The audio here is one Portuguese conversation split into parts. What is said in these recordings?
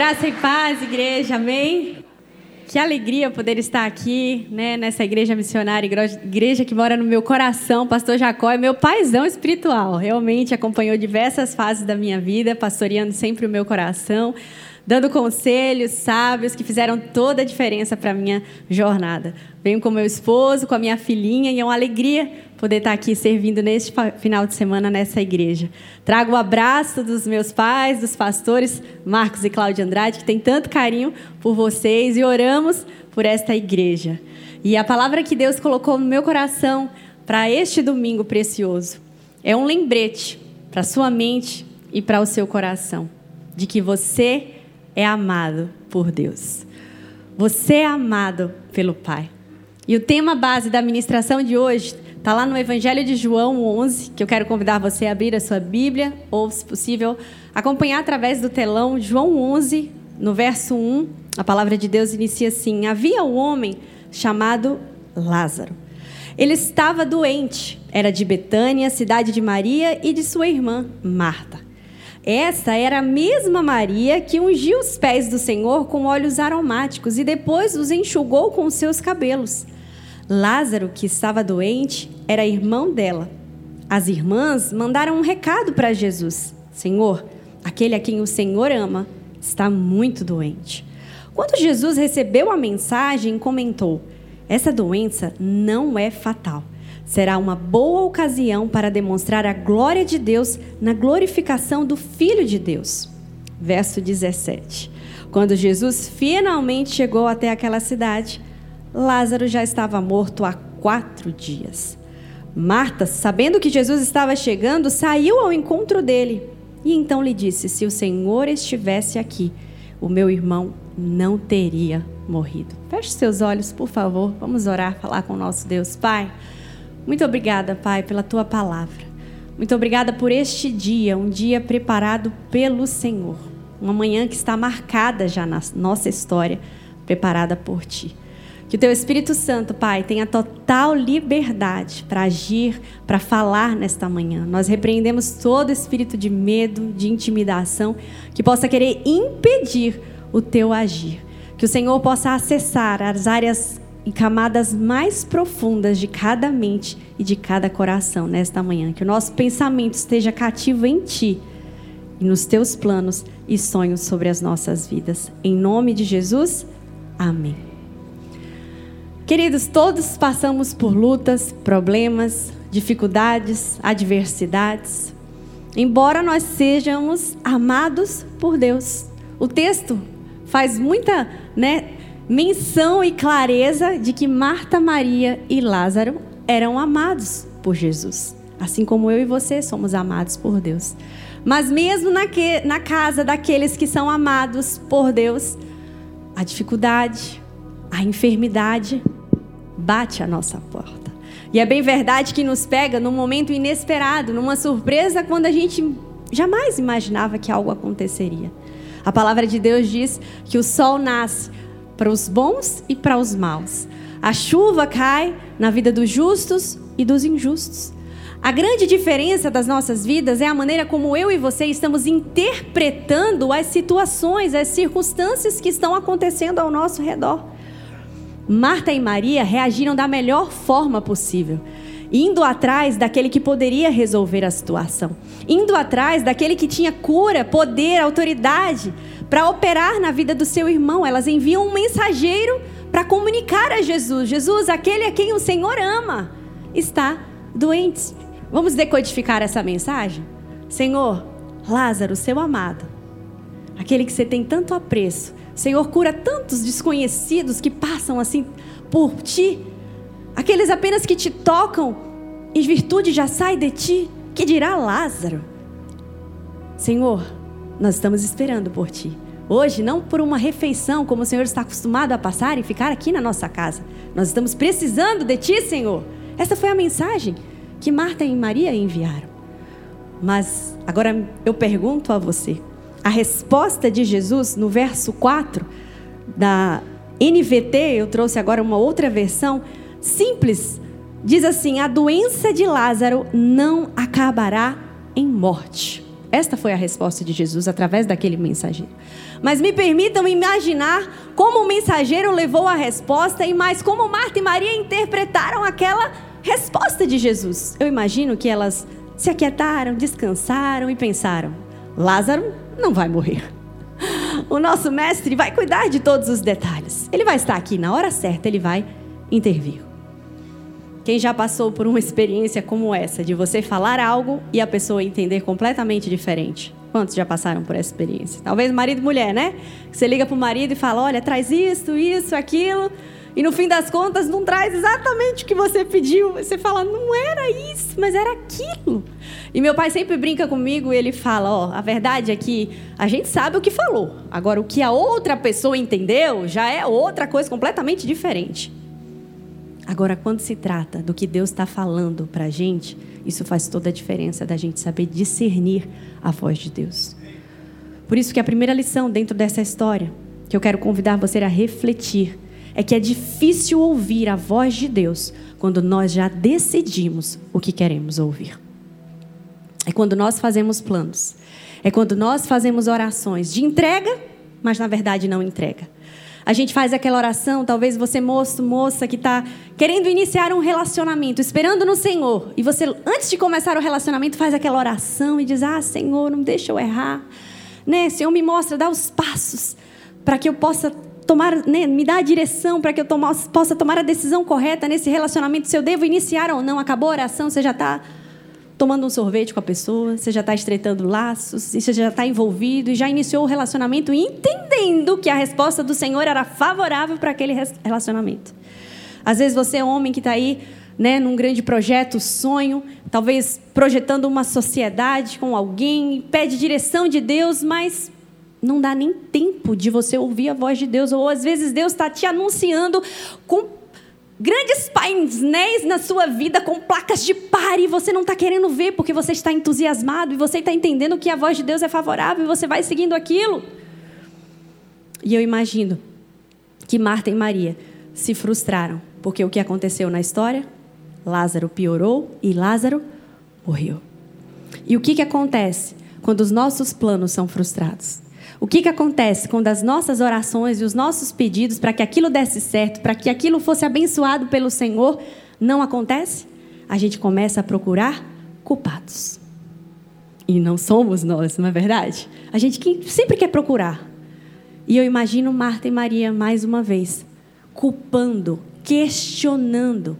Graça e paz, igreja, amém? Que alegria poder estar aqui, né, nessa igreja missionária, igreja que mora no meu coração. Pastor Jacó é meu paizão espiritual. Realmente acompanhou diversas fases da minha vida, pastoreando sempre o meu coração dando conselhos sábios que fizeram toda a diferença para a minha jornada. Venho com meu esposo, com a minha filhinha, e é uma alegria poder estar aqui servindo neste final de semana nessa igreja. Trago o abraço dos meus pais, dos pastores Marcos e Cláudia Andrade, que têm tanto carinho por vocês, e oramos por esta igreja. E a palavra que Deus colocou no meu coração para este domingo precioso é um lembrete para sua mente e para o seu coração de que você é amado por Deus. Você é amado pelo Pai. E o tema base da ministração de hoje está lá no Evangelho de João 11, que eu quero convidar você a abrir a sua Bíblia, ou, se possível, acompanhar através do telão. João 11, no verso 1, a palavra de Deus inicia assim: Havia um homem chamado Lázaro. Ele estava doente, era de Betânia, cidade de Maria e de sua irmã Marta. Essa era a mesma Maria que ungiu os pés do Senhor com óleos aromáticos e depois os enxugou com seus cabelos. Lázaro, que estava doente, era irmão dela. As irmãs mandaram um recado para Jesus: Senhor, aquele a quem o Senhor ama está muito doente. Quando Jesus recebeu a mensagem, comentou: Essa doença não é fatal será uma boa ocasião para demonstrar a glória de Deus na glorificação do Filho de Deus. Verso 17. Quando Jesus finalmente chegou até aquela cidade, Lázaro já estava morto há quatro dias. Marta, sabendo que Jesus estava chegando, saiu ao encontro dele e então lhe disse: Se o Senhor estivesse aqui, o meu irmão não teria morrido. Feche seus olhos, por favor. Vamos orar, falar com o nosso Deus. Pai. Muito obrigada, Pai, pela tua palavra. Muito obrigada por este dia, um dia preparado pelo Senhor. Uma manhã que está marcada já na nossa história, preparada por ti. Que o teu Espírito Santo, Pai, tenha total liberdade para agir, para falar nesta manhã. Nós repreendemos todo espírito de medo, de intimidação, que possa querer impedir o teu agir. Que o Senhor possa acessar as áreas em camadas mais profundas de cada mente e de cada coração nesta manhã. Que o nosso pensamento esteja cativo em Ti e nos Teus planos e sonhos sobre as nossas vidas. Em nome de Jesus, amém. Queridos, todos passamos por lutas, problemas, dificuldades, adversidades. Embora nós sejamos amados por Deus. O texto faz muita, né, menção e clareza de que Marta, Maria e Lázaro eram amados por Jesus, assim como eu e você somos amados por Deus. Mas mesmo na, que, na casa daqueles que são amados por Deus, a dificuldade, a enfermidade bate a nossa porta. E é bem verdade que nos pega num momento inesperado, numa surpresa quando a gente jamais imaginava que algo aconteceria. A palavra de Deus diz que o sol nasce para os bons e para os maus. A chuva cai na vida dos justos e dos injustos. A grande diferença das nossas vidas é a maneira como eu e você estamos interpretando as situações, as circunstâncias que estão acontecendo ao nosso redor. Marta e Maria reagiram da melhor forma possível, indo atrás daquele que poderia resolver a situação, indo atrás daquele que tinha cura, poder, autoridade para operar na vida do seu irmão. Elas enviam um mensageiro para comunicar a Jesus: Jesus, aquele a quem o Senhor ama, está doente. Vamos decodificar essa mensagem? Senhor, Lázaro, seu amado, aquele que você tem tanto apreço, Senhor, cura tantos desconhecidos que passam assim por ti, aqueles apenas que te tocam e virtude já sai de ti, que dirá Lázaro? Senhor, nós estamos esperando por ti. Hoje, não por uma refeição, como o Senhor está acostumado a passar e ficar aqui na nossa casa. Nós estamos precisando de ti, Senhor. Essa foi a mensagem que Marta e Maria enviaram. Mas agora eu pergunto a você: a resposta de Jesus no verso 4 da NVT, eu trouxe agora uma outra versão simples, diz assim: a doença de Lázaro não acabará em morte. Esta foi a resposta de Jesus através daquele mensageiro. Mas me permitam imaginar como o mensageiro levou a resposta e mais como Marta e Maria interpretaram aquela resposta de Jesus. Eu imagino que elas se aquietaram, descansaram e pensaram: Lázaro não vai morrer. O nosso mestre vai cuidar de todos os detalhes. Ele vai estar aqui na hora certa, ele vai intervir. Quem já passou por uma experiência como essa, de você falar algo e a pessoa entender completamente diferente? Quantos já passaram por essa experiência? Talvez marido e mulher, né? Você liga para o marido e fala: olha, traz isso, isso, aquilo. E no fim das contas não traz exatamente o que você pediu. Você fala: não era isso, mas era aquilo. E meu pai sempre brinca comigo e ele fala: ó, a verdade é que a gente sabe o que falou. Agora, o que a outra pessoa entendeu já é outra coisa completamente diferente. Agora, quando se trata do que Deus está falando para a gente, isso faz toda a diferença da gente saber discernir a voz de Deus. Por isso que a primeira lição dentro dessa história, que eu quero convidar você a refletir, é que é difícil ouvir a voz de Deus quando nós já decidimos o que queremos ouvir. É quando nós fazemos planos. É quando nós fazemos orações de entrega, mas na verdade não entrega a gente faz aquela oração, talvez você, moço, moça, que está querendo iniciar um relacionamento, esperando no Senhor. E você, antes de começar o relacionamento, faz aquela oração e diz: Ah, Senhor, não deixa eu errar. Né? Senhor, me mostra, dá os passos para que eu possa tomar, né, me dá a direção para que eu possa tomar a decisão correta nesse relacionamento, se eu devo iniciar ou não. Acabou a oração, você já está tomando um sorvete com a pessoa, você já está estreitando laços, você já está envolvido e já iniciou o relacionamento entendendo que a resposta do Senhor era favorável para aquele relacionamento. Às vezes você é homem que está aí né, num grande projeto, sonho, talvez projetando uma sociedade com alguém, pede direção de Deus, mas não dá nem tempo de você ouvir a voz de Deus, ou às vezes Deus está te anunciando com grandes painéis na sua vida com placas de pare e você não está querendo ver porque você está entusiasmado e você está entendendo que a voz de Deus é favorável e você vai seguindo aquilo. E eu imagino que Marta e Maria se frustraram porque o que aconteceu na história? Lázaro piorou e Lázaro morreu. E o que, que acontece quando os nossos planos são frustrados? O que, que acontece quando as nossas orações e os nossos pedidos para que aquilo desse certo, para que aquilo fosse abençoado pelo Senhor, não acontece? A gente começa a procurar culpados. E não somos nós, não é verdade? A gente sempre quer procurar. E eu imagino Marta e Maria mais uma vez, culpando, questionando.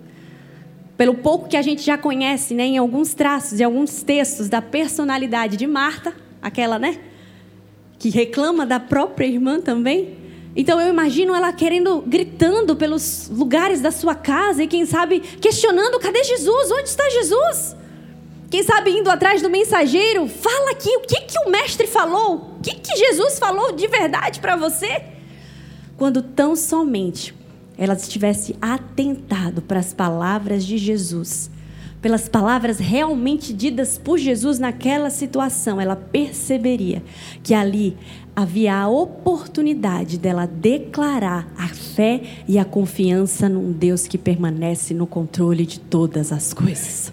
Pelo pouco que a gente já conhece, né, em alguns traços e alguns textos da personalidade de Marta, aquela, né, que reclama da própria irmã também. Então eu imagino ela querendo, gritando pelos lugares da sua casa e quem sabe questionando: cadê Jesus? Onde está Jesus? Quem sabe indo atrás do mensageiro, fala aqui o que, que o mestre falou, o que, que Jesus falou de verdade para você. Quando tão somente ela estivesse atentado para as palavras de Jesus, pelas palavras realmente ditas por Jesus naquela situação, ela perceberia que ali havia a oportunidade dela declarar a fé e a confiança num Deus que permanece no controle de todas as coisas.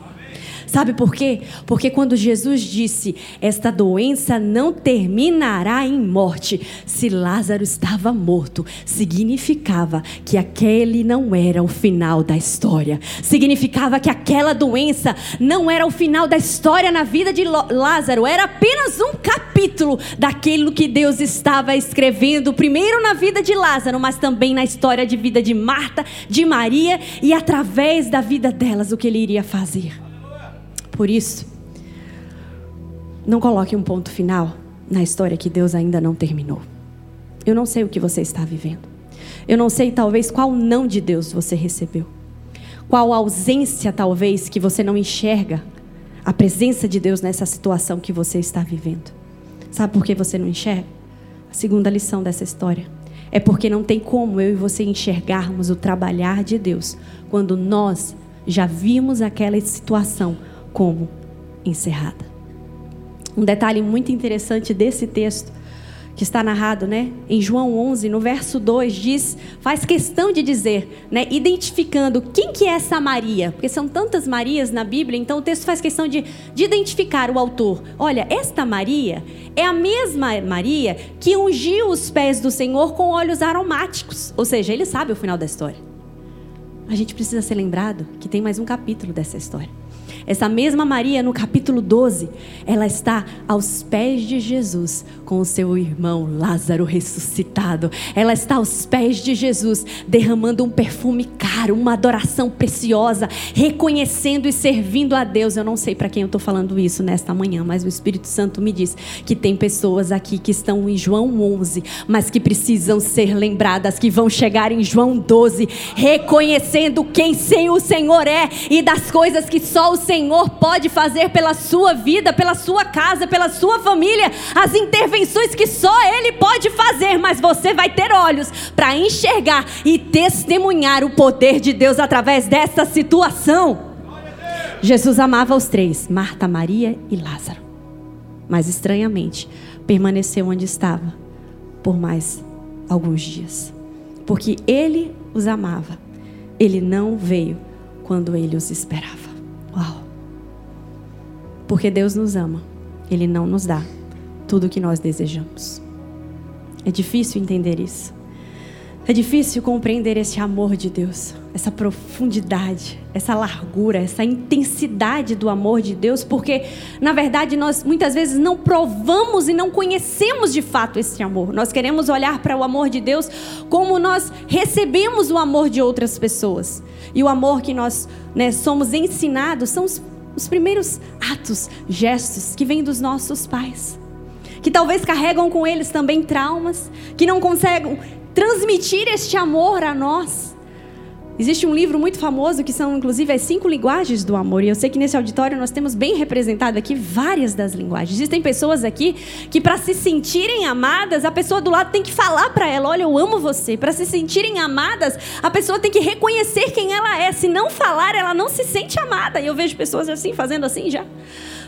Sabe por quê? Porque quando Jesus disse: Esta doença não terminará em morte, se Lázaro estava morto, significava que aquele não era o final da história. Significava que aquela doença não era o final da história na vida de Lázaro, era apenas um capítulo daquilo que Deus estava escrevendo, primeiro na vida de Lázaro, mas também na história de vida de Marta, de Maria e através da vida delas o que ele iria fazer. Por isso, não coloque um ponto final na história que Deus ainda não terminou. Eu não sei o que você está vivendo. Eu não sei, talvez, qual não de Deus você recebeu. Qual ausência, talvez, que você não enxerga a presença de Deus nessa situação que você está vivendo. Sabe por que você não enxerga? A segunda lição dessa história é porque não tem como eu e você enxergarmos o trabalhar de Deus quando nós já vimos aquela situação como encerrada. Um detalhe muito interessante desse texto que está narrado, né, em João 11, no verso 2, diz, faz questão de dizer, né, identificando quem que é essa Maria, porque são tantas Marias na Bíblia, então o texto faz questão de, de identificar o autor. Olha, esta Maria é a mesma Maria que ungiu os pés do Senhor com óleos aromáticos, ou seja, ele sabe o final da história. A gente precisa ser lembrado que tem mais um capítulo dessa história. Essa mesma Maria, no capítulo 12, ela está aos pés de Jesus com o seu irmão Lázaro ressuscitado. Ela está aos pés de Jesus, derramando um perfume caro, uma adoração preciosa, reconhecendo e servindo a Deus. Eu não sei para quem eu estou falando isso nesta manhã, mas o Espírito Santo me diz que tem pessoas aqui que estão em João 11, mas que precisam ser lembradas, que vão chegar em João 12, reconhecendo quem sem o Senhor é e das coisas que só o Senhor Senhor pode fazer pela sua vida, pela sua casa, pela sua família, as intervenções que só Ele pode fazer, mas você vai ter olhos para enxergar e testemunhar o poder de Deus através dessa situação. Jesus amava os três: Marta, Maria e Lázaro. Mas estranhamente, permaneceu onde estava por mais alguns dias. Porque ele os amava. Ele não veio quando ele os esperava. Porque Deus nos ama. Ele não nos dá tudo o que nós desejamos. É difícil entender isso. É difícil compreender esse amor de Deus, essa profundidade, essa largura, essa intensidade do amor de Deus, porque na verdade nós muitas vezes não provamos e não conhecemos de fato esse amor. Nós queremos olhar para o amor de Deus como nós recebemos o amor de outras pessoas. E o amor que nós né, somos ensinados são os os primeiros atos, gestos que vêm dos nossos pais, que talvez carregam com eles também traumas, que não conseguem transmitir este amor a nós. Existe um livro muito famoso que são, inclusive, as cinco linguagens do amor. E eu sei que nesse auditório nós temos bem representado aqui várias das linguagens. Existem pessoas aqui que, para se sentirem amadas, a pessoa do lado tem que falar para ela: Olha, eu amo você. Para se sentirem amadas, a pessoa tem que reconhecer quem ela é. Se não falar, ela não se sente amada. E eu vejo pessoas assim, fazendo assim já.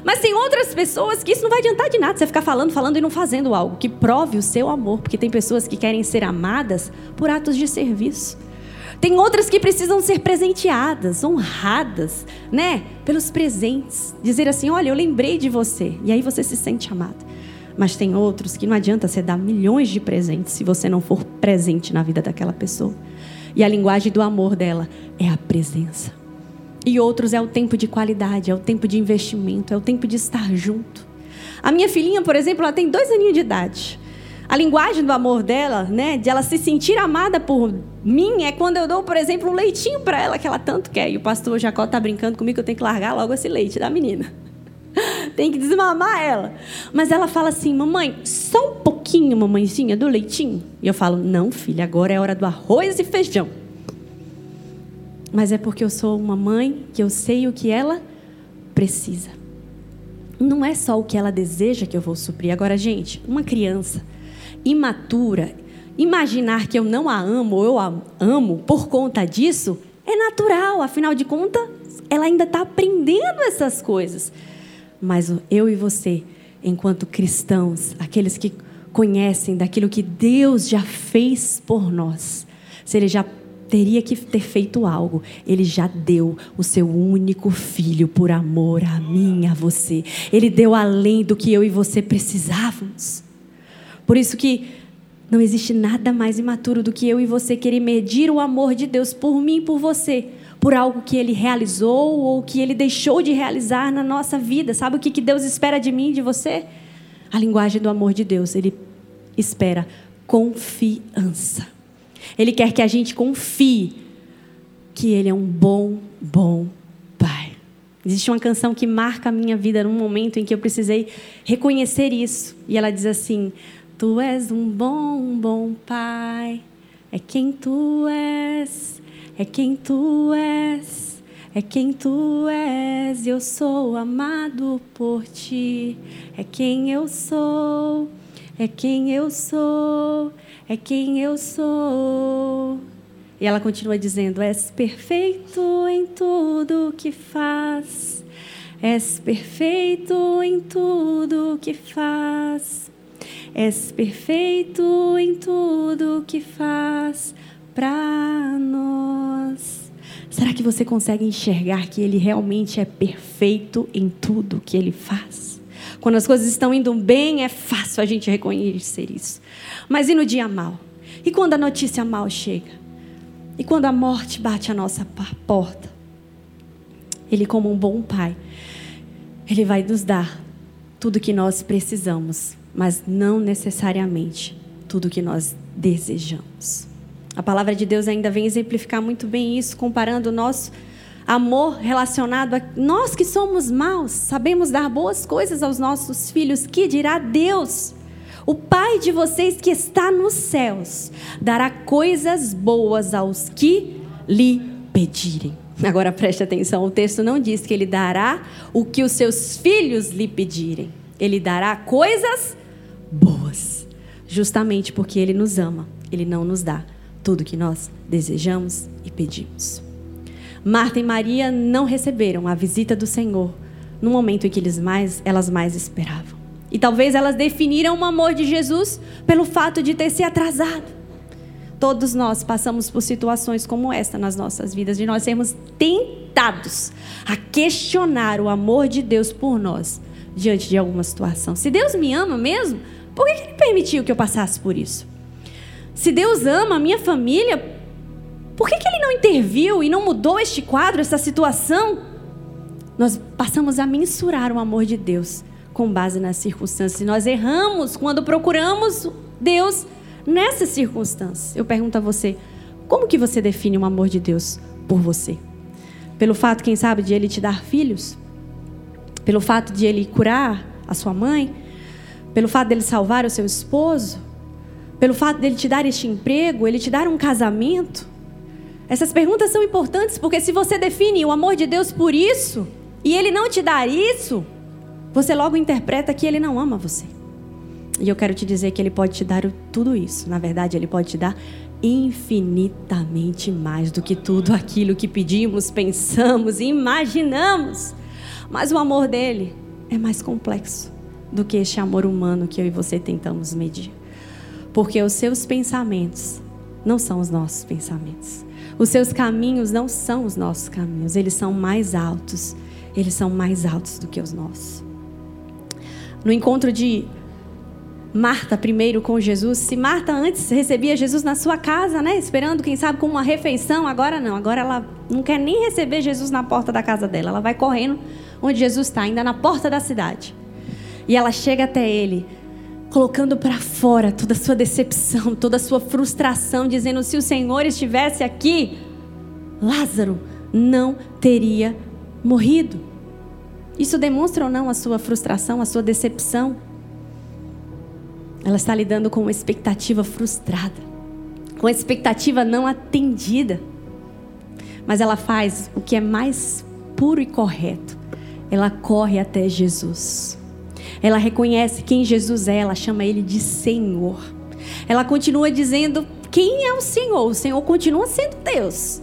Mas tem outras pessoas que isso não vai adiantar de nada você ficar falando, falando e não fazendo algo que prove o seu amor. Porque tem pessoas que querem ser amadas por atos de serviço. Tem outras que precisam ser presenteadas, honradas, né? Pelos presentes. Dizer assim: olha, eu lembrei de você. E aí você se sente amado. Mas tem outros que não adianta você dar milhões de presentes se você não for presente na vida daquela pessoa. E a linguagem do amor dela é a presença. E outros é o tempo de qualidade, é o tempo de investimento, é o tempo de estar junto. A minha filhinha, por exemplo, ela tem dois aninhos de idade. A linguagem do amor dela, né, de ela se sentir amada por mim, é quando eu dou, por exemplo, um leitinho para ela que ela tanto quer. E o pastor Jacó tá brincando comigo que eu tenho que largar logo esse leite da menina. Tem que desmamar ela. Mas ela fala assim: "Mamãe, só um pouquinho, mamãezinha, do leitinho". E eu falo: "Não, filha, agora é hora do arroz e feijão". Mas é porque eu sou uma mãe que eu sei o que ela precisa. Não é só o que ela deseja que eu vou suprir. Agora, gente, uma criança imatura, imaginar que eu não a amo ou eu a amo por conta disso é natural, afinal de contas, ela ainda está aprendendo essas coisas. Mas eu e você, enquanto cristãos, aqueles que conhecem daquilo que Deus já fez por nós, se Ele já teria que ter feito algo, Ele já deu o seu único filho por amor a mim, a você. Ele deu além do que eu e você precisávamos. Por isso que não existe nada mais imaturo do que eu e você querer medir o amor de Deus por mim e por você, por algo que Ele realizou ou que Ele deixou de realizar na nossa vida. Sabe o que Deus espera de mim e de você? A linguagem do amor de Deus. Ele espera confiança. Ele quer que a gente confie que Ele é um bom, bom Pai. Existe uma canção que marca a minha vida num momento em que eu precisei reconhecer isso. E ela diz assim: Tu és um bom, bom Pai. É quem tu és, é quem tu és, é quem tu és. Eu sou amado por ti. É quem eu sou, é quem eu sou, é quem eu sou. E ela continua dizendo: És perfeito em tudo que faz. És perfeito em tudo que faz. És perfeito em tudo que faz para nós. Será que você consegue enxergar que Ele realmente é perfeito em tudo que Ele faz? Quando as coisas estão indo bem, é fácil a gente reconhecer isso. Mas e no dia mal? E quando a notícia mal chega? E quando a morte bate a nossa porta? Ele, como um bom pai, ele vai nos dar tudo que nós precisamos, mas não necessariamente tudo que nós desejamos. A palavra de Deus ainda vem exemplificar muito bem isso, comparando o nosso amor relacionado a nós que somos maus, sabemos dar boas coisas aos nossos filhos, que dirá Deus? O Pai de vocês que está nos céus dará coisas boas aos que lhe pedirem. Agora preste atenção, o texto não diz que ele dará o que os seus filhos lhe pedirem. Ele dará coisas boas, justamente porque ele nos ama. Ele não nos dá tudo que nós desejamos e pedimos. Marta e Maria não receberam a visita do Senhor no momento em que eles mais, elas mais esperavam. E talvez elas definiram o amor de Jesus pelo fato de ter se atrasado. Todos nós passamos por situações como esta nas nossas vidas, de nós sermos tentados a questionar o amor de Deus por nós diante de alguma situação. Se Deus me ama mesmo, por que Ele permitiu que eu passasse por isso? Se Deus ama a minha família, por que, que Ele não interviu e não mudou este quadro, essa situação? Nós passamos a mensurar o amor de Deus com base nas circunstâncias. E nós erramos quando procuramos Deus nessas circunstâncias. Eu pergunto a você, como que você define o amor de Deus por você? Pelo fato, quem sabe, de Ele te dar filhos? Pelo fato de Ele curar a sua mãe? Pelo fato de Ele salvar o seu esposo? Pelo fato de Ele te dar este emprego? Ele te dar um casamento? Essas perguntas são importantes porque se você define o amor de Deus por isso e Ele não te dar isso, você logo interpreta que Ele não ama você. E eu quero te dizer que Ele pode te dar tudo isso. Na verdade, Ele pode te dar infinitamente mais do que tudo aquilo que pedimos, pensamos e imaginamos. Mas o amor dele é mais complexo do que este amor humano que eu e você tentamos medir. Porque os seus pensamentos não são os nossos pensamentos. Os seus caminhos não são os nossos caminhos. Eles são mais altos. Eles são mais altos do que os nossos. No encontro de Marta primeiro com Jesus. Se Marta antes recebia Jesus na sua casa, né, esperando quem sabe com uma refeição, agora não. Agora ela não quer nem receber Jesus na porta da casa dela. Ela vai correndo onde Jesus está, ainda na porta da cidade. E ela chega até ele, colocando para fora toda a sua decepção, toda a sua frustração, dizendo: se o Senhor estivesse aqui, Lázaro não teria morrido. Isso demonstra ou não a sua frustração, a sua decepção? Ela está lidando com uma expectativa frustrada, com uma expectativa não atendida. Mas ela faz o que é mais puro e correto. Ela corre até Jesus. Ela reconhece quem Jesus é, ela chama ele de Senhor. Ela continua dizendo quem é o Senhor. O Senhor continua sendo Deus.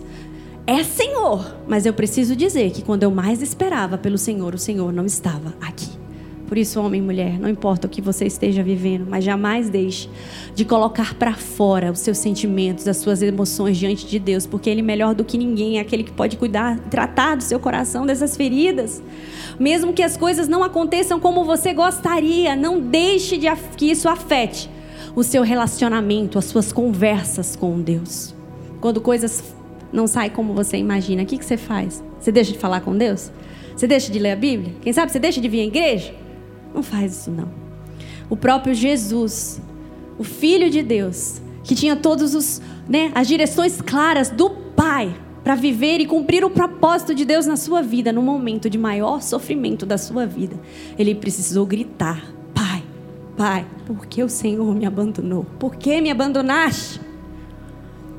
É Senhor, mas eu preciso dizer que quando eu mais esperava pelo Senhor, o Senhor não estava aqui. Por isso, homem e mulher, não importa o que você esteja vivendo, mas jamais deixe de colocar para fora os seus sentimentos, as suas emoções diante de Deus, porque Ele melhor do que ninguém é aquele que pode cuidar, tratar do seu coração dessas feridas. Mesmo que as coisas não aconteçam como você gostaria, não deixe de que isso afete o seu relacionamento, as suas conversas com Deus. Quando coisas não saem como você imagina, o que, que você faz? Você deixa de falar com Deus? Você deixa de ler a Bíblia? Quem sabe você deixa de vir à igreja? Não faz isso não. O próprio Jesus, o Filho de Deus, que tinha todos os, né, as direções claras do Pai para viver e cumprir o propósito de Deus na sua vida, no momento de maior sofrimento da sua vida, ele precisou gritar: Pai, Pai, por que o Senhor me abandonou? Por que me abandonaste?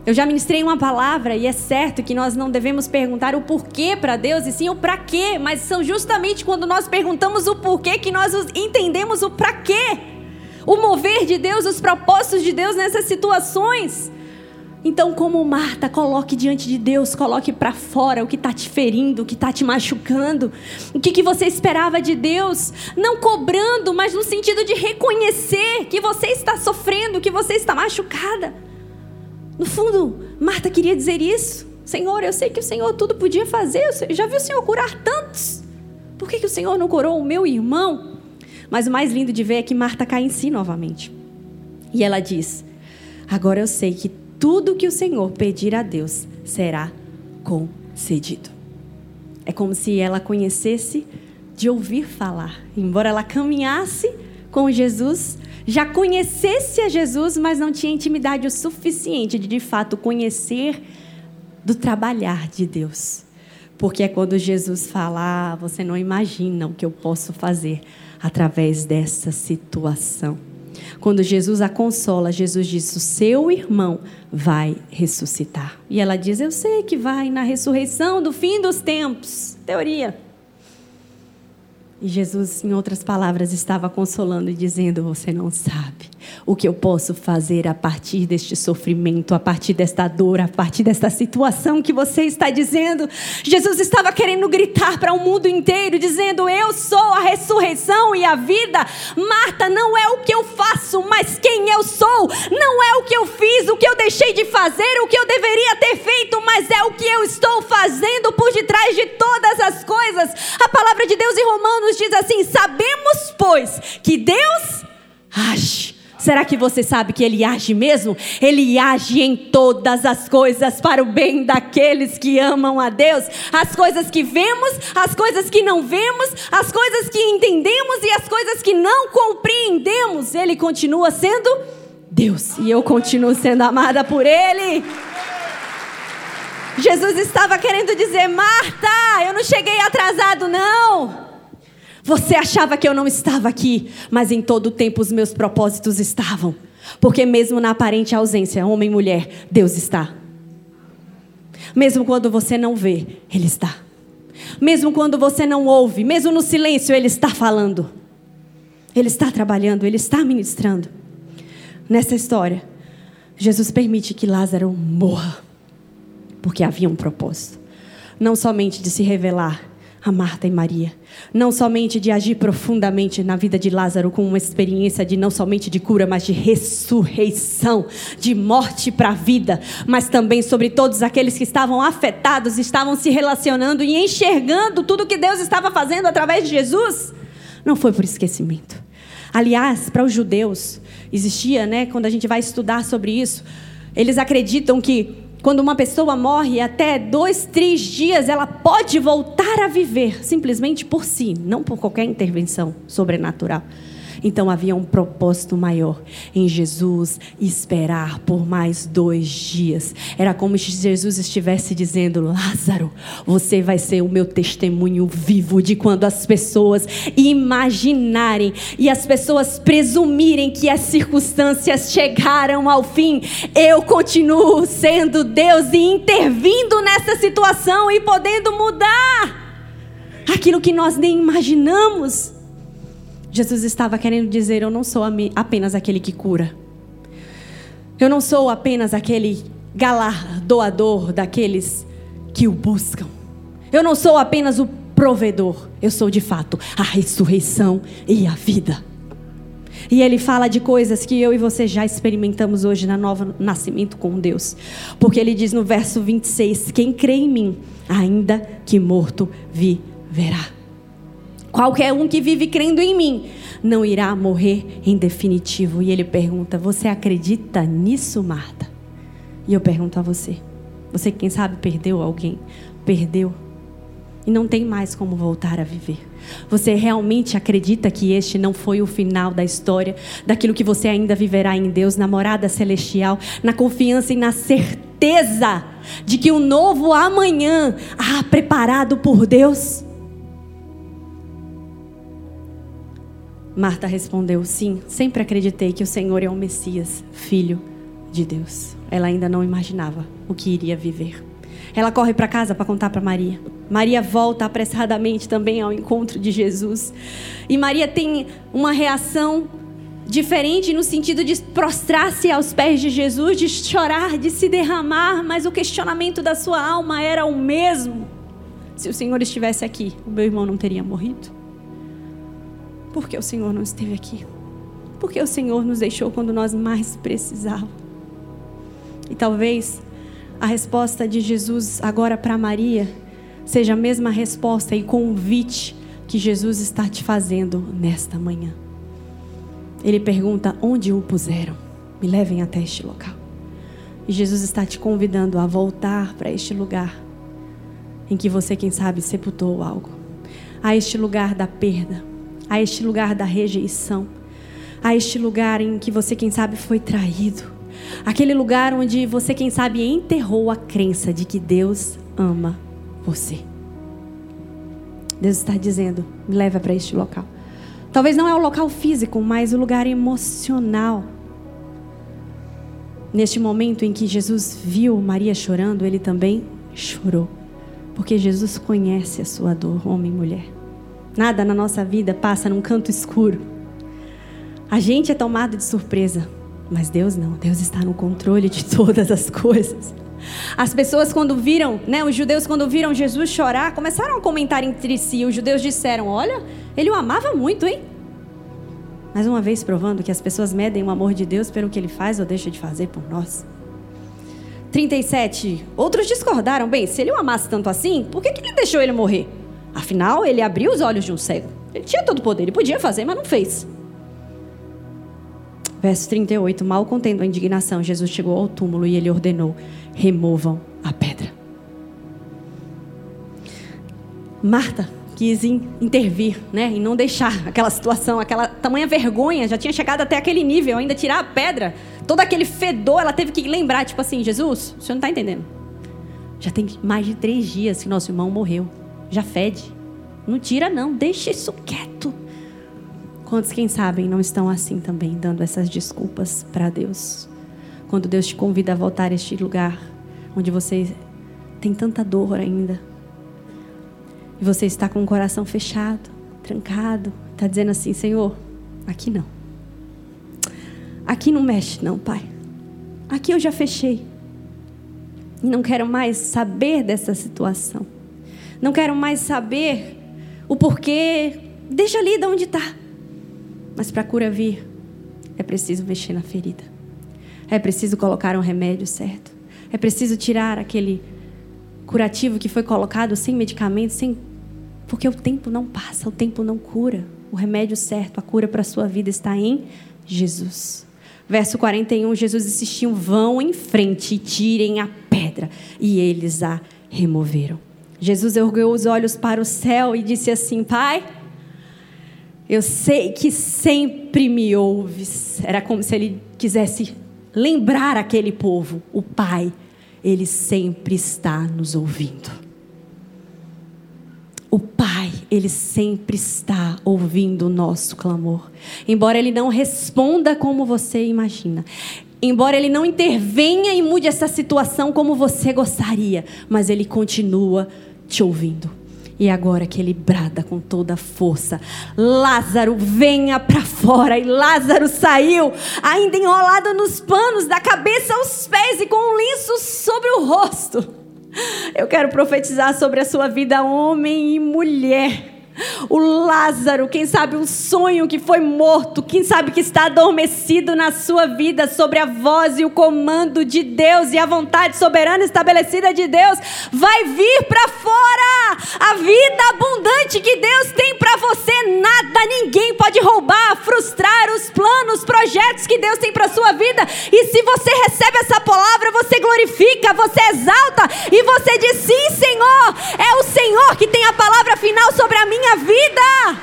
Eu já ministrei uma palavra e é certo que nós não devemos perguntar o porquê para Deus e sim o para quê, mas são justamente quando nós perguntamos o porquê que nós entendemos o para quê. O mover de Deus, os propósitos de Deus nessas situações. Então, como Marta, coloque diante de Deus, coloque para fora o que está te ferindo, o que está te machucando, o que, que você esperava de Deus, não cobrando, mas no sentido de reconhecer que você está sofrendo, que você está machucada. No fundo, Marta queria dizer isso. Senhor, eu sei que o Senhor tudo podia fazer, eu já vi o Senhor curar tantos. Por que, que o Senhor não curou o meu irmão? Mas o mais lindo de ver é que Marta cai em si novamente. E ela diz: Agora eu sei que tudo que o Senhor pedir a Deus será concedido. É como se ela conhecesse de ouvir falar. Embora ela caminhasse com Jesus, já conhecesse a Jesus, mas não tinha intimidade o suficiente de de fato conhecer do trabalhar de Deus. Porque é quando Jesus fala, ah, você não imagina o que eu posso fazer através dessa situação. Quando Jesus a consola, Jesus diz: O seu irmão vai ressuscitar. E ela diz: Eu sei que vai na ressurreição do fim dos tempos. Teoria. E Jesus, em outras palavras, estava consolando e dizendo: Você não sabe o que eu posso fazer a partir deste sofrimento, a partir desta dor, a partir desta situação que você está dizendo. Jesus estava querendo gritar para o mundo inteiro, dizendo: Eu sou a ressurreição e a vida. Marta, não é o que eu faço, mas quem eu sou. Não é o que eu fiz, o que eu deixei de fazer, o que eu deveria ter feito, mas é o que eu estou fazendo por detrás de todas as coisas. A palavra de Deus em Romanos diz assim: Sabemos, pois, que Deus age Será que você sabe que ele age mesmo? Ele age em todas as coisas para o bem daqueles que amam a Deus. As coisas que vemos, as coisas que não vemos, as coisas que entendemos e as coisas que não compreendemos. Ele continua sendo Deus e eu continuo sendo amada por Ele. Jesus estava querendo dizer: Marta, eu não cheguei atrasado, não. Você achava que eu não estava aqui, mas em todo o tempo os meus propósitos estavam. Porque mesmo na aparente ausência, homem e mulher, Deus está. Mesmo quando você não vê, Ele está. Mesmo quando você não ouve, mesmo no silêncio, Ele está falando. Ele está trabalhando, Ele está ministrando. Nessa história, Jesus permite que Lázaro morra, porque havia um propósito. Não somente de se revelar a Marta e Maria. Não somente de agir profundamente na vida de Lázaro com uma experiência de não somente de cura, mas de ressurreição, de morte para a vida, mas também sobre todos aqueles que estavam afetados, estavam se relacionando e enxergando tudo que Deus estava fazendo através de Jesus. Não foi por esquecimento. Aliás, para os judeus, existia, né, quando a gente vai estudar sobre isso, eles acreditam que quando uma pessoa morre, até dois, três dias ela pode voltar a viver, simplesmente por si, não por qualquer intervenção sobrenatural. Então havia um propósito maior em Jesus esperar por mais dois dias. Era como se Jesus estivesse dizendo: Lázaro, você vai ser o meu testemunho vivo de quando as pessoas imaginarem e as pessoas presumirem que as circunstâncias chegaram ao fim. Eu continuo sendo Deus e intervindo nessa situação e podendo mudar aquilo que nós nem imaginamos. Jesus estava querendo dizer: Eu não sou apenas aquele que cura. Eu não sou apenas aquele galardoador daqueles que o buscam. Eu não sou apenas o provedor. Eu sou de fato a ressurreição e a vida. E ele fala de coisas que eu e você já experimentamos hoje na nova nascimento com Deus. Porque ele diz no verso 26: Quem crê em mim, ainda que morto, viverá. Qualquer um que vive crendo em mim não irá morrer em definitivo. E ele pergunta: Você acredita nisso, Marta? E eu pergunto a você: Você, quem sabe, perdeu alguém? Perdeu. E não tem mais como voltar a viver. Você realmente acredita que este não foi o final da história, daquilo que você ainda viverá em Deus, na morada celestial, na confiança e na certeza de que o um novo amanhã há preparado por Deus? Marta respondeu: Sim, sempre acreditei que o Senhor é o Messias, filho de Deus. Ela ainda não imaginava o que iria viver. Ela corre para casa para contar para Maria. Maria volta apressadamente também ao encontro de Jesus. E Maria tem uma reação diferente no sentido de prostrar-se aos pés de Jesus, de chorar, de se derramar, mas o questionamento da sua alma era o mesmo. Se o Senhor estivesse aqui, o meu irmão não teria morrido? Por que o Senhor não esteve aqui? Por que o Senhor nos deixou quando nós mais precisávamos? E talvez a resposta de Jesus agora para Maria seja a mesma resposta e convite que Jesus está te fazendo nesta manhã. Ele pergunta: onde o puseram? Me levem até este local. E Jesus está te convidando a voltar para este lugar em que você, quem sabe, sepultou algo. A este lugar da perda, a este lugar da rejeição, a este lugar em que você, quem sabe, foi traído. Aquele lugar onde você, quem sabe, enterrou a crença de que Deus ama você. Deus está dizendo: me leva para este local. Talvez não é o local físico, mas o lugar emocional. Neste momento em que Jesus viu Maria chorando, ele também chorou. Porque Jesus conhece a sua dor, homem e mulher. Nada na nossa vida passa num canto escuro. A gente é tomado de surpresa, mas Deus não. Deus está no controle de todas as coisas. As pessoas quando viram, né, os judeus quando viram Jesus chorar, começaram a comentar entre si. Os judeus disseram: "Olha, ele o amava muito, hein?" Mais uma vez provando que as pessoas medem o amor de Deus pelo que ele faz ou deixa de fazer por nós. 37. Outros discordaram. Bem, se ele o amasse tanto assim, por que, que ele deixou ele morrer? Afinal, ele abriu os olhos de um cego. Ele tinha todo o poder, ele podia fazer, mas não fez. Verso 38. Mal contendo a indignação, Jesus chegou ao túmulo e ele ordenou: removam a pedra. Marta quis intervir, né, e não deixar aquela situação, aquela tamanha vergonha, já tinha chegado até aquele nível, ainda tirar a pedra, todo aquele fedor, ela teve que lembrar, tipo assim, Jesus, o senhor não está entendendo? Já tem mais de três dias que nosso irmão morreu, já fede, não tira não, deixa isso quieto. Quantos, quem sabem, não estão assim também, dando essas desculpas para Deus? Quando Deus te convida a voltar a este lugar onde você tem tanta dor ainda. E você está com o coração fechado, trancado, está dizendo assim: Senhor, aqui não. Aqui não mexe, não, Pai. Aqui eu já fechei. E não quero mais saber dessa situação. Não quero mais saber o porquê. Deixa ali de onde está. Mas para a cura vir, é preciso mexer na ferida. É preciso colocar um remédio certo. É preciso tirar aquele curativo que foi colocado sem medicamento, sem porque o tempo não passa, o tempo não cura. O remédio certo, a cura para a sua vida está em Jesus. Verso 41, Jesus insistiu: vão em frente e tirem a pedra. E eles a removeram. Jesus ergueu os olhos para o céu e disse assim: Pai, eu sei que sempre me ouves. Era como se ele quisesse lembrar aquele povo, o Pai, ele sempre está nos ouvindo. O Pai, ele sempre está ouvindo o nosso clamor. Embora ele não responda como você imagina, embora ele não intervenha e mude essa situação como você gostaria, mas ele continua te ouvindo. E agora que ele brada com toda a força: Lázaro, venha para fora. E Lázaro saiu, ainda enrolado nos panos, da cabeça aos pés e com um lenço sobre o rosto. Eu quero profetizar sobre a sua vida, homem e mulher o Lázaro, quem sabe um sonho que foi morto, quem sabe que está adormecido na sua vida sobre a voz e o comando de Deus e a vontade soberana estabelecida de Deus, vai vir para fora. A vida abundante que Deus tem para você, nada, ninguém pode roubar, frustrar os planos, projetos que Deus tem para sua vida. E se você recebe essa palavra, você glorifica, você exalta e você diz: "Sim, Senhor, é o Senhor que tem a palavra final sobre a minha vida.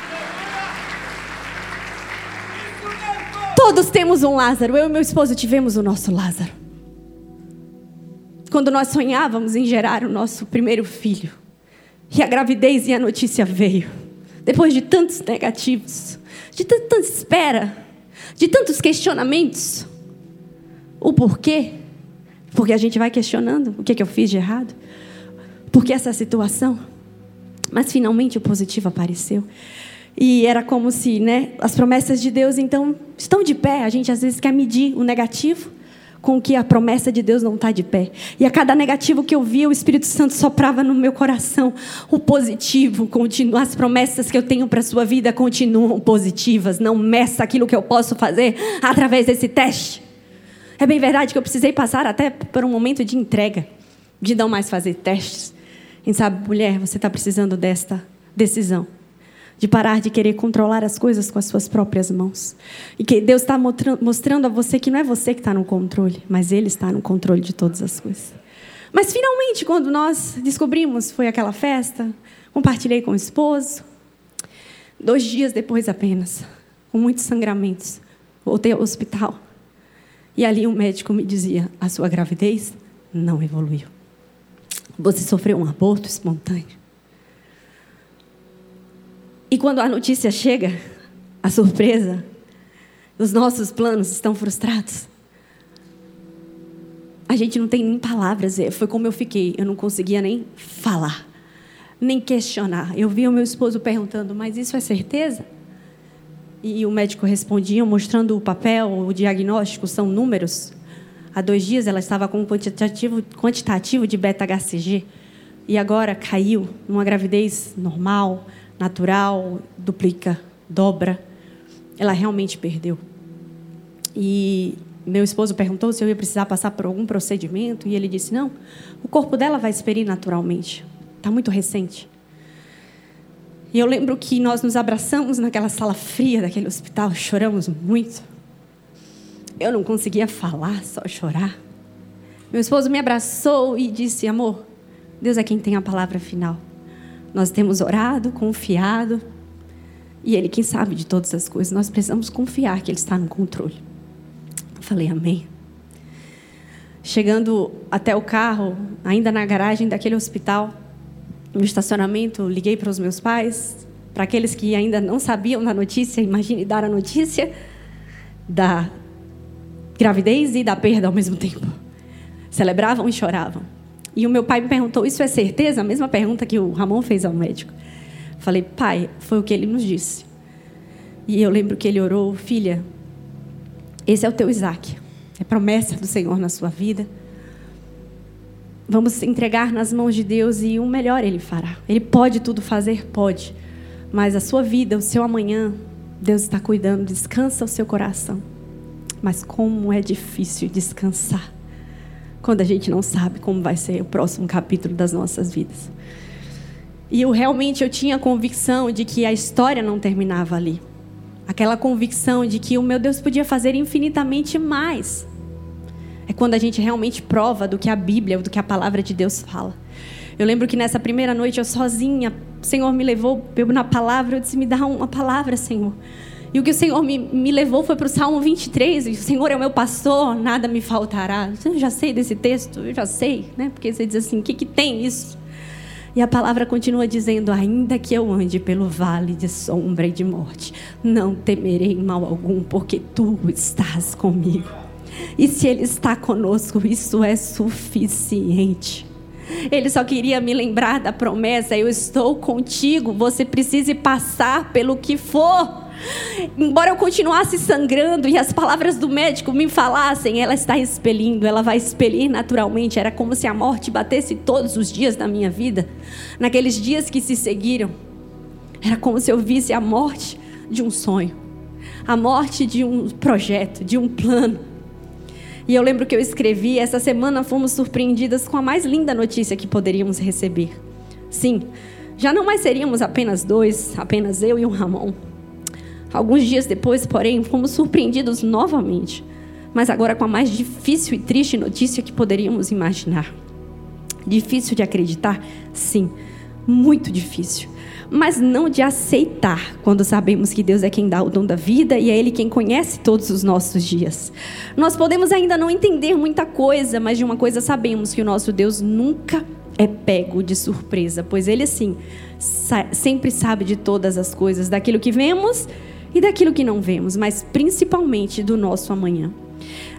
Todos temos um Lázaro. Eu e meu esposo tivemos o nosso Lázaro. Quando nós sonhávamos em gerar o nosso primeiro filho. E a gravidez e a notícia veio. Depois de tantos negativos, de tanta espera, de tantos questionamentos. O porquê? Porque a gente vai questionando o que, é que eu fiz de errado. Por que essa situação? Mas finalmente o positivo apareceu. E era como se, né, as promessas de Deus então estão de pé. A gente às vezes quer medir o negativo com que a promessa de Deus não está de pé. E a cada negativo que eu via, o Espírito Santo soprava no meu coração o positivo. Continua, as promessas que eu tenho para a sua vida continuam positivas. Não meça aquilo que eu posso fazer através desse teste. É bem verdade que eu precisei passar até por um momento de entrega, de não mais fazer testes. Quem sabe, mulher, você está precisando desta decisão de parar de querer controlar as coisas com as suas próprias mãos. E que Deus está mostrando a você que não é você que está no controle, mas Ele está no controle de todas as coisas. Mas finalmente, quando nós descobrimos, foi aquela festa, compartilhei com o esposo. Dois dias depois apenas, com muitos sangramentos, voltei ao hospital. E ali um médico me dizia: a sua gravidez não evoluiu. Você sofreu um aborto espontâneo. E quando a notícia chega, a surpresa, os nossos planos estão frustrados. A gente não tem nem palavras. É, foi como eu fiquei. Eu não conseguia nem falar, nem questionar. Eu vi o meu esposo perguntando: Mas isso é certeza? E o médico respondia, mostrando o papel, o diagnóstico, são números. Há dois dias ela estava com um quantitativo, quantitativo de beta-HCG. E agora caiu numa gravidez normal, natural, duplica, dobra. Ela realmente perdeu. E meu esposo perguntou se eu ia precisar passar por algum procedimento e ele disse: não, o corpo dela vai experir naturalmente. Está muito recente. E eu lembro que nós nos abraçamos naquela sala fria daquele hospital, choramos muito. Eu não conseguia falar, só chorar. Meu esposo me abraçou e disse: Amor, Deus é quem tem a palavra final. Nós temos orado, confiado. E Ele quem sabe de todas as coisas. Nós precisamos confiar que Ele está no controle. Eu falei, Amém. Chegando até o carro, ainda na garagem daquele hospital, no estacionamento, liguei para os meus pais, para aqueles que ainda não sabiam da notícia, imagine dar a notícia da gravidez e da perda ao mesmo tempo. Celebravam e choravam. E o meu pai me perguntou: Isso é certeza? A mesma pergunta que o Ramon fez ao médico. Falei: Pai, foi o que ele nos disse. E eu lembro que ele orou: Filha, esse é o teu Isaac. É promessa do Senhor na sua vida. Vamos entregar nas mãos de Deus e o melhor Ele fará. Ele pode tudo fazer? Pode. Mas a sua vida, o seu amanhã, Deus está cuidando. Descansa o seu coração. Mas como é difícil descansar quando a gente não sabe como vai ser o próximo capítulo das nossas vidas. E eu realmente eu tinha a convicção de que a história não terminava ali. Aquela convicção de que o meu Deus podia fazer infinitamente mais. É quando a gente realmente prova do que a Bíblia, do que a palavra de Deus fala. Eu lembro que nessa primeira noite eu sozinha, o Senhor me levou na palavra, eu disse: "Me dá uma palavra, Senhor". E o que o Senhor me, me levou foi para o Salmo 23. O Senhor é o meu pastor, nada me faltará. Eu já sei desse texto, eu já sei, né? Porque você diz assim: o que, que tem isso? E a palavra continua dizendo: ainda que eu ande pelo vale de sombra e de morte, não temerei mal algum, porque tu estás comigo. E se Ele está conosco, isso é suficiente. Ele só queria me lembrar da promessa: eu estou contigo. Você precisa passar pelo que for. Embora eu continuasse sangrando e as palavras do médico me falassem, ela está expelindo, ela vai expelir naturalmente. Era como se a morte batesse todos os dias da minha vida, naqueles dias que se seguiram. Era como se eu visse a morte de um sonho, a morte de um projeto, de um plano. E eu lembro que eu escrevi, essa semana fomos surpreendidas com a mais linda notícia que poderíamos receber. Sim, já não mais seríamos apenas dois, apenas eu e o Ramon. Alguns dias depois, porém, fomos surpreendidos novamente, mas agora com a mais difícil e triste notícia que poderíamos imaginar. Difícil de acreditar? Sim, muito difícil. Mas não de aceitar quando sabemos que Deus é quem dá o dom da vida e é Ele quem conhece todos os nossos dias. Nós podemos ainda não entender muita coisa, mas de uma coisa sabemos: que o nosso Deus nunca é pego de surpresa, pois Ele, sim, sempre sabe de todas as coisas, daquilo que vemos e daquilo que não vemos, mas principalmente do nosso amanhã.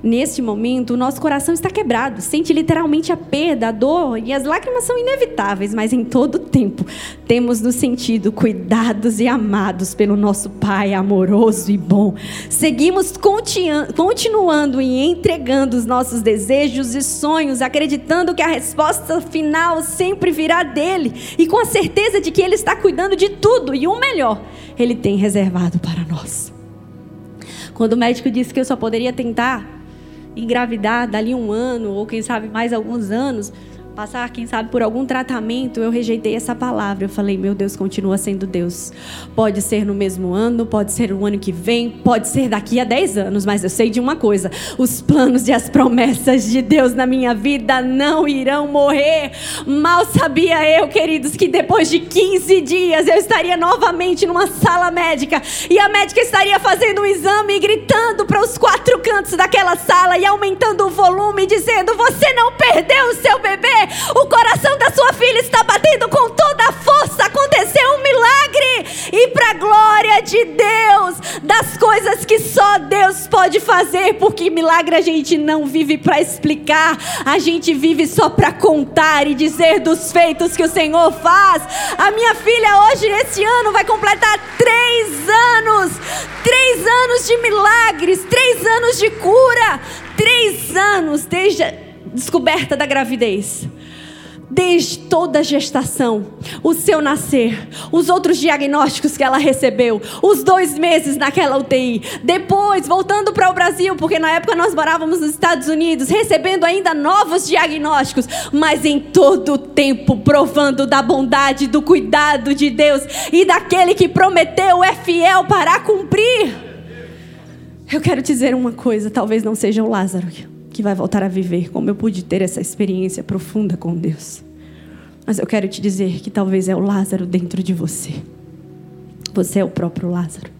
Neste momento, o nosso coração está quebrado, sente literalmente a perda, a dor e as lágrimas são inevitáveis, mas em todo tempo temos nos sentido cuidados e amados pelo nosso Pai amoroso e bom. Seguimos continuando e entregando os nossos desejos e sonhos, acreditando que a resposta final sempre virá dele e com a certeza de que ele está cuidando de tudo e o melhor, ele tem reservado para nós. Quando o médico disse que eu só poderia tentar engravidar dali um ano, ou quem sabe mais alguns anos, passar, quem sabe, por algum tratamento, eu rejeitei essa palavra. Eu falei, meu Deus, continua sendo Deus. Pode ser no mesmo ano, pode ser no ano que vem, pode ser daqui a 10 anos, mas eu sei de uma coisa: os planos e as promessas de Deus na minha vida não irão morrer. Mal sabia eu, queridos, que depois de 15 dias eu estaria novamente numa sala médica e a médica estaria fazendo um exame e gritando para os quatro cantos daquela sala e aumentando o volume, dizendo: Você não perdeu o seu bebê o coração da sua filha está batendo com toda a força. Aconteceu um milagre. E para a glória de Deus, das coisas que só Deus pode fazer, porque milagre a gente não vive para explicar, a gente vive só para contar e dizer dos feitos que o Senhor faz. A minha filha hoje, esse ano, vai completar três anos. Três anos de milagres, três anos de cura, três anos desde a descoberta da gravidez desde toda a gestação, o seu nascer, os outros diagnósticos que ela recebeu, os dois meses naquela UTI, depois voltando para o Brasil, porque na época nós morávamos nos Estados Unidos, recebendo ainda novos diagnósticos, mas em todo o tempo provando da bondade, do cuidado de Deus e daquele que prometeu é fiel para cumprir. Eu quero dizer uma coisa, talvez não seja o Lázaro que vai voltar a viver como eu pude ter essa experiência profunda com Deus. Mas eu quero te dizer que talvez é o Lázaro dentro de você. Você é o próprio Lázaro.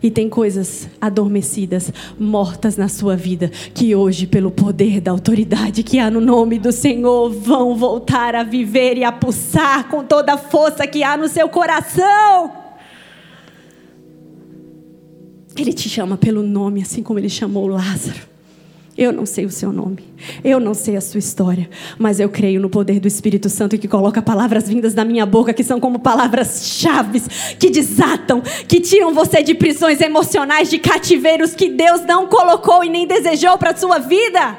E tem coisas adormecidas, mortas na sua vida, que hoje, pelo poder da autoridade que há no nome do Senhor, vão voltar a viver e a pulsar com toda a força que há no seu coração. Ele te chama pelo nome, assim como ele chamou Lázaro. Eu não sei o seu nome, eu não sei a sua história, mas eu creio no poder do Espírito Santo que coloca palavras vindas da minha boca que são como palavras chaves que desatam, que tiram você de prisões emocionais, de cativeiros que Deus não colocou e nem desejou para a sua vida.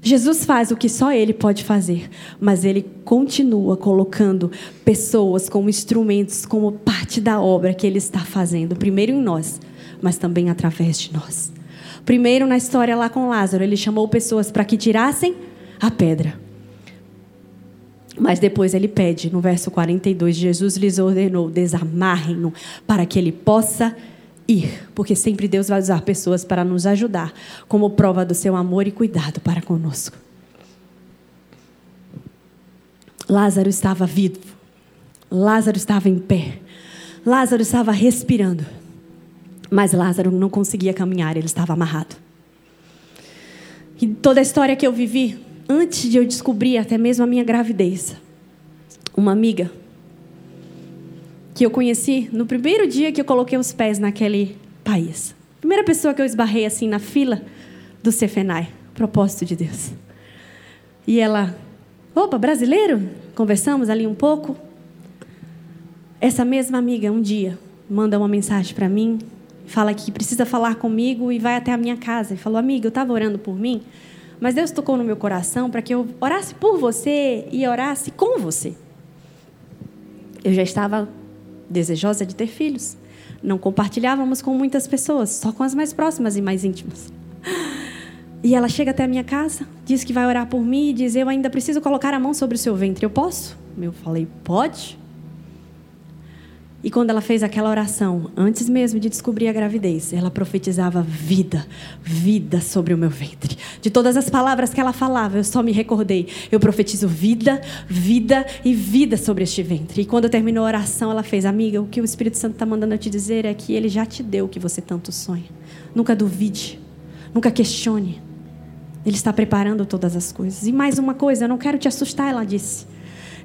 Jesus faz o que só Ele pode fazer, mas Ele continua colocando pessoas como instrumentos, como parte da obra que Ele está fazendo, primeiro em nós, mas também através de nós. Primeiro, na história lá com Lázaro, ele chamou pessoas para que tirassem a pedra. Mas depois ele pede, no verso 42, Jesus lhes ordenou: desamarrem-no para que ele possa ir. Porque sempre Deus vai usar pessoas para nos ajudar, como prova do seu amor e cuidado para conosco. Lázaro estava vivo. Lázaro estava em pé. Lázaro estava respirando. Mas Lázaro não conseguia caminhar, ele estava amarrado. E toda a história que eu vivi, antes de eu descobrir até mesmo a minha gravidez, uma amiga que eu conheci no primeiro dia que eu coloquei os pés naquele país. Primeira pessoa que eu esbarrei assim na fila do Cefenai, propósito de Deus. E ela, opa, brasileiro? Conversamos ali um pouco. Essa mesma amiga um dia manda uma mensagem para mim, fala que precisa falar comigo e vai até a minha casa. E falou, amiga, eu estava orando por mim, mas Deus tocou no meu coração para que eu orasse por você e orasse com você. Eu já estava desejosa de ter filhos. Não compartilhávamos com muitas pessoas, só com as mais próximas e mais íntimas. E ela chega até a minha casa, diz que vai orar por mim e diz: Eu ainda preciso colocar a mão sobre o seu ventre. Eu posso? Eu falei: Pode. E quando ela fez aquela oração, antes mesmo de descobrir a gravidez, ela profetizava vida, vida sobre o meu ventre. De todas as palavras que ela falava, eu só me recordei. Eu profetizo vida, vida e vida sobre este ventre. E quando terminou a oração, ela fez: Amiga, o que o Espírito Santo está mandando eu te dizer é que ele já te deu o que você tanto sonha. Nunca duvide, nunca questione. Ele está preparando todas as coisas. E mais uma coisa, eu não quero te assustar, ela disse.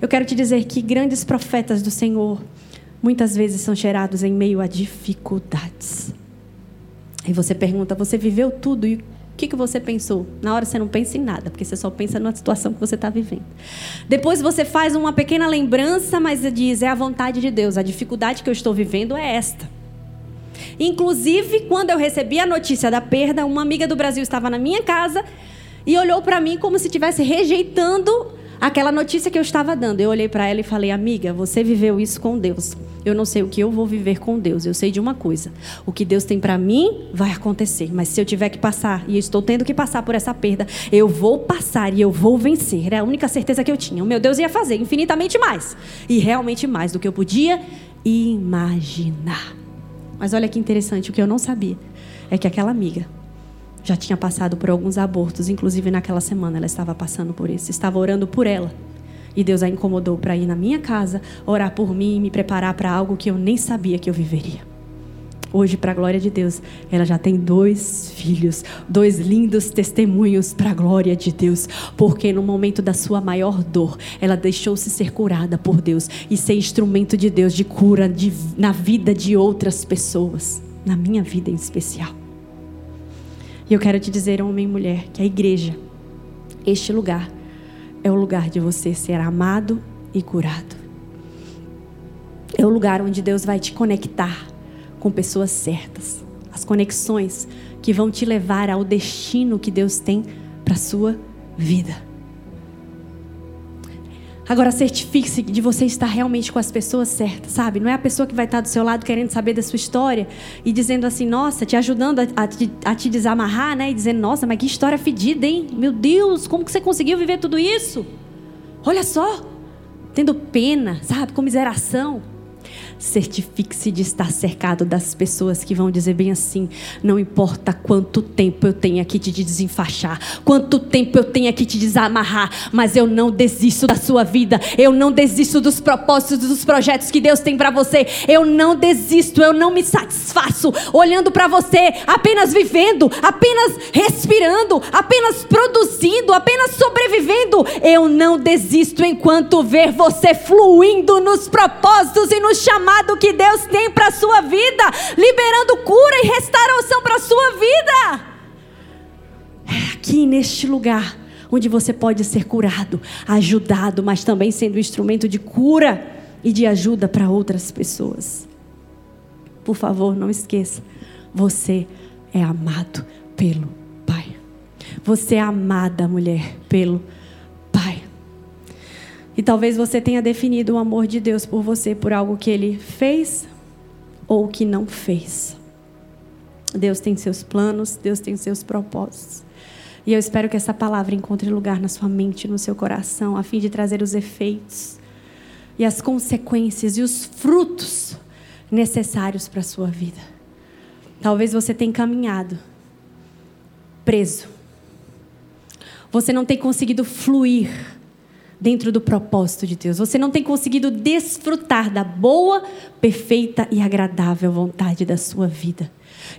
Eu quero te dizer que grandes profetas do Senhor muitas vezes são gerados em meio a dificuldades. Aí você pergunta: você viveu tudo e o que, que você pensou? Na hora você não pensa em nada, porque você só pensa na situação que você está vivendo. Depois você faz uma pequena lembrança, mas diz: é a vontade de Deus, a dificuldade que eu estou vivendo é esta. Inclusive, quando eu recebi a notícia da perda, uma amiga do Brasil estava na minha casa e olhou para mim como se estivesse rejeitando aquela notícia que eu estava dando. Eu olhei para ela e falei: Amiga, você viveu isso com Deus. Eu não sei o que eu vou viver com Deus. Eu sei de uma coisa: o que Deus tem para mim vai acontecer. Mas se eu tiver que passar, e estou tendo que passar por essa perda, eu vou passar e eu vou vencer. Era a única certeza que eu tinha. O meu Deus ia fazer infinitamente mais. E realmente mais do que eu podia imaginar. Mas olha que interessante: o que eu não sabia é que aquela amiga já tinha passado por alguns abortos, inclusive naquela semana ela estava passando por isso. Estava orando por ela. E Deus a incomodou para ir na minha casa, orar por mim e me preparar para algo que eu nem sabia que eu viveria. Hoje, para a glória de Deus, ela já tem dois filhos, dois lindos testemunhos para a glória de Deus, porque no momento da sua maior dor, ela deixou-se ser curada por Deus e ser instrumento de Deus de cura de, na vida de outras pessoas, na minha vida em especial. E eu quero te dizer, homem e mulher, que a igreja, este lugar, é o lugar de você ser amado e curado. É o lugar onde Deus vai te conectar com pessoas certas. As conexões que vão te levar ao destino que Deus tem para sua vida. Agora certifique-se de você estar realmente com as pessoas certas, sabe? Não é a pessoa que vai estar do seu lado querendo saber da sua história e dizendo assim, nossa, te ajudando a, a, te, a te desamarrar, né? E dizendo, nossa, mas que história fedida, hein? Meu Deus, como que você conseguiu viver tudo isso? Olha só, tendo pena, sabe? Comiseração. Certifique-se de estar cercado das pessoas que vão dizer bem assim: não importa quanto tempo eu tenha que te desenfaixar, quanto tempo eu tenha que te desamarrar, mas eu não desisto da sua vida, eu não desisto dos propósitos, dos projetos que Deus tem para você, eu não desisto, eu não me satisfaço olhando para você, apenas vivendo, apenas respirando, apenas produzindo, apenas sobrevivendo. Eu não desisto enquanto ver você fluindo nos propósitos e nos chamados chamado que Deus tem para a sua vida, liberando cura e restauração para a sua vida. É aqui neste lugar onde você pode ser curado, ajudado, mas também sendo instrumento de cura e de ajuda para outras pessoas. Por favor, não esqueça, você é amado pelo Pai. Você é amada, mulher, pelo Pai. E talvez você tenha definido o amor de Deus por você por algo que ele fez ou que não fez. Deus tem seus planos, Deus tem seus propósitos. E eu espero que essa palavra encontre lugar na sua mente, no seu coração, a fim de trazer os efeitos e as consequências e os frutos necessários para a sua vida. Talvez você tenha caminhado preso. Você não tenha conseguido fluir dentro do propósito de Deus. Você não tem conseguido desfrutar da boa, perfeita e agradável vontade da sua vida.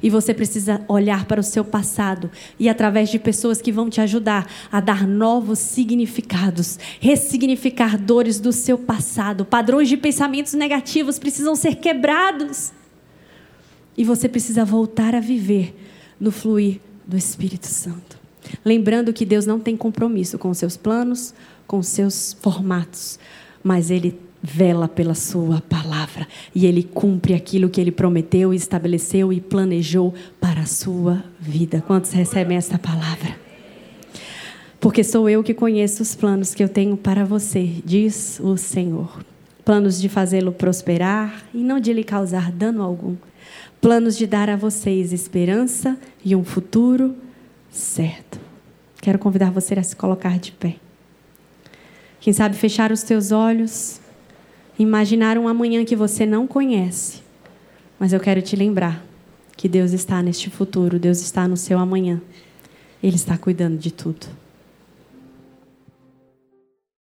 E você precisa olhar para o seu passado e, através de pessoas que vão te ajudar a dar novos significados, ressignificar dores do seu passado. Padrões de pensamentos negativos precisam ser quebrados. E você precisa voltar a viver no fluir do Espírito Santo. Lembrando que Deus não tem compromisso com os seus planos, com seus formatos, mas ele vela pela sua palavra e ele cumpre aquilo que ele prometeu, estabeleceu e planejou para a sua vida. Quantos recebem esta palavra? Porque sou eu que conheço os planos que eu tenho para você, diz o Senhor. Planos de fazê-lo prosperar e não de lhe causar dano algum. Planos de dar a vocês esperança e um futuro certo. Quero convidar você a se colocar de pé. Quem sabe fechar os teus olhos, imaginar um amanhã que você não conhece. Mas eu quero te lembrar que Deus está neste futuro, Deus está no seu amanhã. Ele está cuidando de tudo.